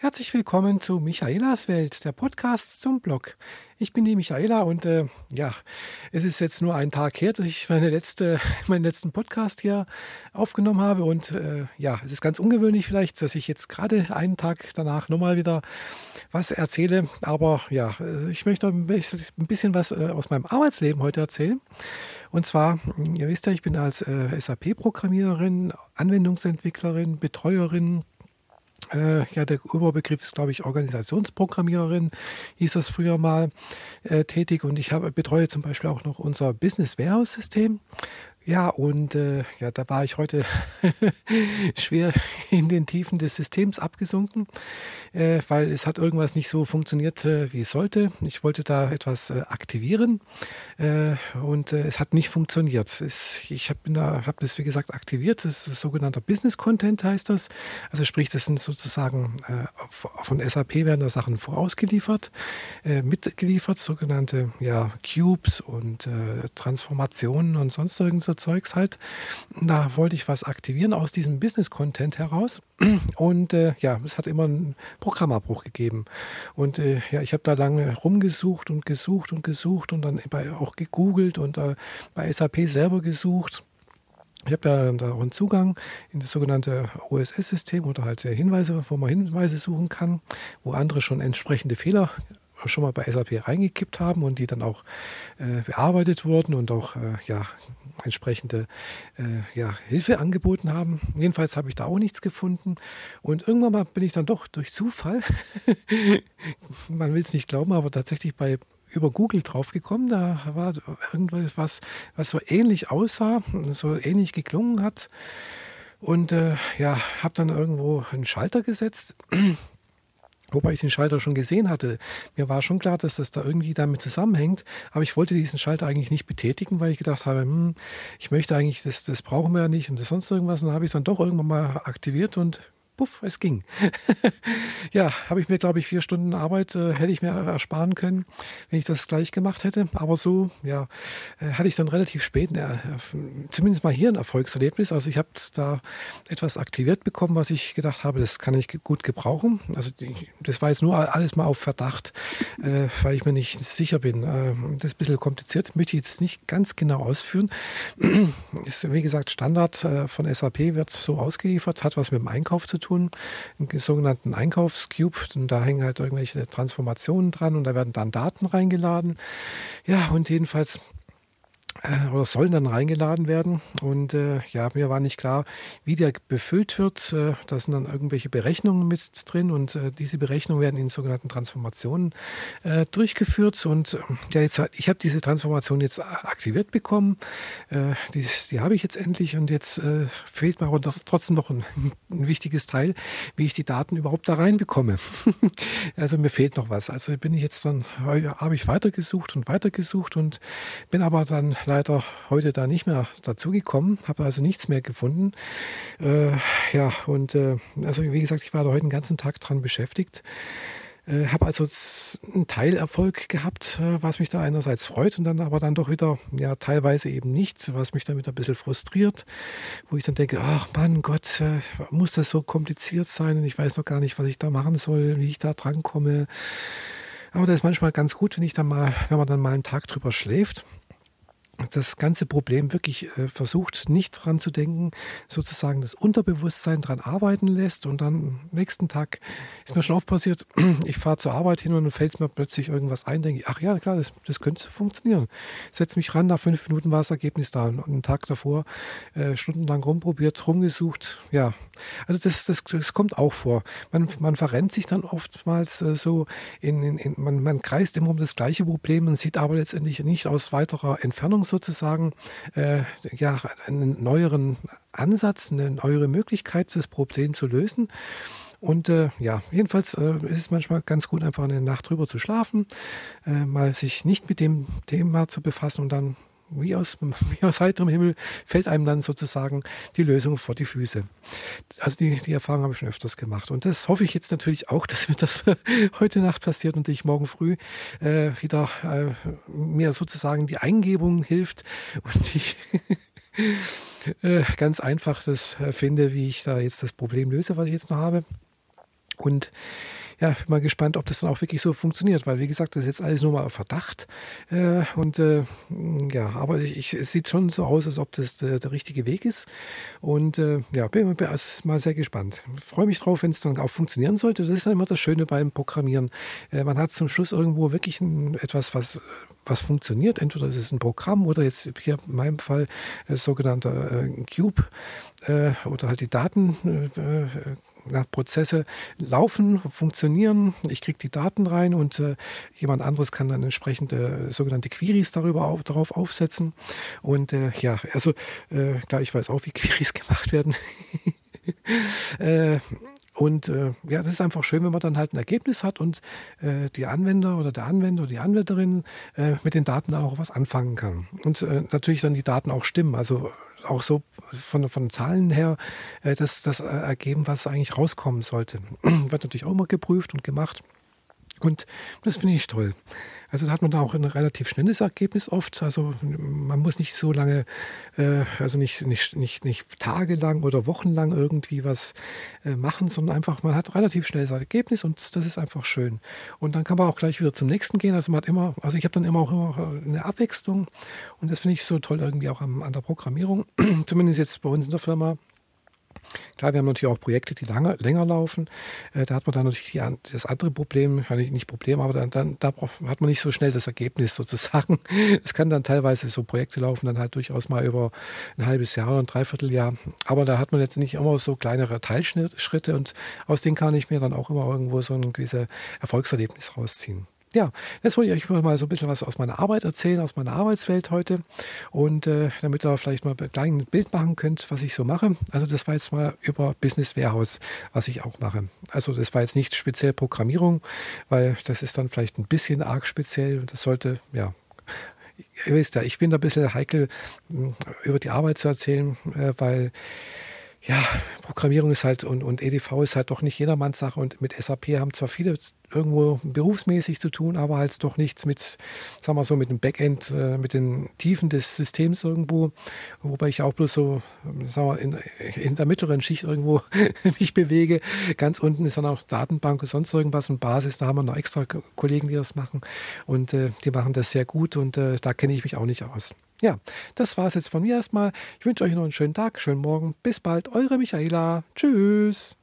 Herzlich willkommen zu Michaelas Welt, der Podcast zum Blog. Ich bin die Michaela und äh, ja, es ist jetzt nur ein Tag her, dass ich meine letzte, meinen letzten Podcast hier aufgenommen habe und äh, ja, es ist ganz ungewöhnlich vielleicht, dass ich jetzt gerade einen Tag danach nochmal wieder was erzähle, aber ja, äh, ich möchte ein bisschen was äh, aus meinem Arbeitsleben heute erzählen. Und zwar, ihr wisst ja, ich bin als äh, SAP-Programmiererin, Anwendungsentwicklerin, Betreuerin, äh, ja, der Überbegriff ist, glaube ich, Organisationsprogrammiererin, hieß das früher mal, äh, tätig. Und ich habe, betreue zum Beispiel auch noch unser Business Warehouse System. Ja, und äh, ja, da war ich heute schwer in den Tiefen des Systems abgesunken, äh, weil es hat irgendwas nicht so funktioniert, äh, wie es sollte. Ich wollte da etwas äh, aktivieren äh, und äh, es hat nicht funktioniert. Es, ich habe da, hab das, wie gesagt, aktiviert. Das ist sogenannter Business Content heißt das. Also sprich, das sind sozusagen von SAP werden da Sachen vorausgeliefert, mitgeliefert, sogenannte ja, Cubes und Transformationen und sonst irgendwas so Zeugs halt. Da wollte ich was aktivieren aus diesem Business-Content heraus. Und äh, ja, es hat immer einen Programmabbruch gegeben. Und äh, ja, ich habe da lange rumgesucht und gesucht und gesucht und dann auch gegoogelt und äh, bei SAP selber gesucht. Ich habe ja da auch einen Zugang in das sogenannte OSS-System oder halt Hinweise, wo man Hinweise suchen kann, wo andere schon entsprechende Fehler schon mal bei SAP reingekippt haben und die dann auch äh, bearbeitet wurden und auch äh, ja, entsprechende äh, ja, Hilfe angeboten haben. Jedenfalls habe ich da auch nichts gefunden. Und irgendwann mal bin ich dann doch durch Zufall, man will es nicht glauben, aber tatsächlich bei über Google draufgekommen. Da war irgendwas, was, so ähnlich aussah, so ähnlich geklungen hat. Und äh, ja, habe dann irgendwo einen Schalter gesetzt Wobei ich den Schalter schon gesehen hatte. Mir war schon klar, dass das da irgendwie damit zusammenhängt. Aber ich wollte diesen Schalter eigentlich nicht betätigen, weil ich gedacht habe, hm, ich möchte eigentlich, das, das brauchen wir ja nicht und das sonst irgendwas. Und dann habe ich es dann doch irgendwann mal aktiviert und puff, es ging. ja, habe ich mir, glaube ich, vier Stunden Arbeit äh, hätte ich mir ersparen können, wenn ich das gleich gemacht hätte. Aber so, ja, äh, hatte ich dann relativ spät, äh, zumindest mal hier ein Erfolgserlebnis. Also ich habe da etwas aktiviert bekommen, was ich gedacht habe, das kann ich gut gebrauchen. Also das war jetzt nur alles mal auf Verdacht, äh, weil ich mir nicht sicher bin. Äh, das ist ein bisschen kompliziert, möchte ich jetzt nicht ganz genau ausführen. ist, wie gesagt, Standard äh, von SAP wird so ausgeliefert, hat was mit dem Einkauf zu tun tun, einen sogenannten Einkaufscube. Und da hängen halt irgendwelche Transformationen dran und da werden dann Daten reingeladen. Ja, und jedenfalls äh, oder sollen dann reingeladen werden. Und äh, ja, mir war nicht klar, wie der befüllt wird. Äh, da sind dann irgendwelche Berechnungen mit drin und äh, diese Berechnungen werden in sogenannten Transformationen äh, durchgeführt. Und äh, ja, jetzt, ich habe diese Transformation jetzt aktiviert bekommen. die die habe ich jetzt endlich und jetzt fehlt mir aber trotzdem noch ein, ein, wichtiges Teil, wie ich die Daten überhaupt da reinbekomme. also mir fehlt noch was. Also bin ich jetzt dann, habe ich weitergesucht und weitergesucht und bin aber dann leider heute da nicht mehr dazugekommen, habe also nichts mehr gefunden. Äh, ja, und äh, also wie gesagt, ich war da heute den ganzen Tag dran beschäftigt. Äh, habe also einen Teilerfolg gehabt, äh, was mich da einerseits freut und dann aber dann doch wieder, ja, teilweise eben nicht, was mich damit ein bisschen frustriert, wo ich dann denke, ach Mann Gott, äh, muss das so kompliziert sein und ich weiß noch gar nicht, was ich da machen soll, wie ich da drankomme. Aber das ist manchmal ganz gut, wenn ich dann mal, wenn man dann mal einen Tag drüber schläft das ganze Problem wirklich äh, versucht, nicht dran zu denken, sozusagen das Unterbewusstsein dran arbeiten lässt und dann am nächsten Tag ist mir schon oft passiert, ich fahre zur Arbeit hin und dann fällt mir plötzlich irgendwas ein, denke ich, ach ja, klar, das, das könnte funktionieren. Setze mich ran, nach fünf Minuten war das Ergebnis da und einen Tag davor äh, stundenlang rumprobiert, rumgesucht, ja. Also das, das, das kommt auch vor. Man, man verrennt sich dann oftmals äh, so, in, in, in, man, man kreist immer um das gleiche Problem und sieht aber letztendlich nicht aus weiterer Entfernung sozusagen äh, ja, einen neueren Ansatz, eine neuere Möglichkeit, das Problem zu lösen. Und äh, ja, jedenfalls äh, ist es manchmal ganz gut, einfach eine Nacht drüber zu schlafen, äh, mal sich nicht mit dem Thema zu befassen und dann wie aus, wie aus heiterem Himmel fällt einem dann sozusagen die Lösung vor die Füße. Also die, die Erfahrung habe ich schon öfters gemacht. Und das hoffe ich jetzt natürlich auch, dass mir das heute Nacht passiert und ich morgen früh äh, wieder äh, mir sozusagen die Eingebung hilft und ich äh, ganz einfach das finde, wie ich da jetzt das Problem löse, was ich jetzt noch habe. Und ja, bin mal gespannt, ob das dann auch wirklich so funktioniert, weil wie gesagt, das ist jetzt alles nur mal auf Verdacht. Äh, und äh, ja, aber ich, es sieht schon so aus, als ob das der, der richtige Weg ist. Und äh, ja, bin, bin also mal sehr gespannt. Freue mich drauf, wenn es dann auch funktionieren sollte. Das ist dann immer das Schöne beim Programmieren. Äh, man hat zum Schluss irgendwo wirklich ein, etwas, was was funktioniert. Entweder ist es ein Programm oder jetzt hier in meinem Fall äh, sogenannter äh, Cube äh, oder halt die Daten, äh, ja, Prozesse laufen, funktionieren. Ich kriege die Daten rein und äh, jemand anderes kann dann entsprechende sogenannte Queries darüber auf, darauf aufsetzen. Und äh, ja, also äh, klar, ich weiß auch, wie Queries gemacht werden. äh, und äh, ja, das ist einfach schön, wenn man dann halt ein Ergebnis hat und äh, die Anwender oder der Anwender oder die Anwenderin äh, mit den Daten dann auch was anfangen kann. Und äh, natürlich dann die Daten auch stimmen. Also auch so von, von Zahlen her äh, das, das ergeben, was eigentlich rauskommen sollte. Wird natürlich auch immer geprüft und gemacht. Und das finde ich toll. Also da hat man da auch ein relativ schnelles Ergebnis oft. Also man muss nicht so lange, äh, also nicht, nicht, nicht, nicht tagelang oder wochenlang irgendwie was äh, machen, sondern einfach, man hat relativ schnelles Ergebnis und das ist einfach schön. Und dann kann man auch gleich wieder zum nächsten gehen. Also man hat immer, also ich habe dann immer auch immer eine Abwechslung und das finde ich so toll irgendwie auch an, an der Programmierung. Zumindest jetzt bei uns in der Firma Klar, wir haben natürlich auch Projekte, die lange, länger laufen. Äh, da hat man dann natürlich die, das andere Problem, nicht Problem, aber dann, dann da hat man nicht so schnell das Ergebnis sozusagen. Es kann dann teilweise so Projekte laufen, dann halt durchaus mal über ein halbes Jahr oder ein Dreivierteljahr. Aber da hat man jetzt nicht immer so kleinere Teilschritte und aus denen kann ich mir dann auch immer irgendwo so ein gewisses Erfolgserlebnis rausziehen ja, das wollte ich euch mal so ein bisschen was aus meiner Arbeit erzählen, aus meiner Arbeitswelt heute. Und äh, damit ihr vielleicht mal ein kleines Bild machen könnt, was ich so mache. Also das war jetzt mal über Business Warehouse, was ich auch mache. Also das war jetzt nicht speziell Programmierung, weil das ist dann vielleicht ein bisschen arg speziell. Das sollte, ja, ihr wisst ja, ich bin da ein bisschen heikel, über die Arbeit zu erzählen, äh, weil ja, Programmierung ist halt und, und EDV ist halt doch nicht jedermanns Sache und mit SAP haben zwar viele irgendwo berufsmäßig zu tun, aber halt doch nichts mit, sagen wir so, mit dem Backend, äh, mit den Tiefen des Systems irgendwo, wobei ich auch bloß so, sagen wir, in, in der mittleren Schicht irgendwo mich bewege. Ganz unten ist dann auch Datenbank und sonst irgendwas und Basis, da haben wir noch extra Kollegen, die das machen und äh, die machen das sehr gut und äh, da kenne ich mich auch nicht aus. Ja, das war es jetzt von mir erstmal. Ich wünsche euch noch einen schönen Tag, schönen Morgen. Bis bald, eure Michaela. Tschüss.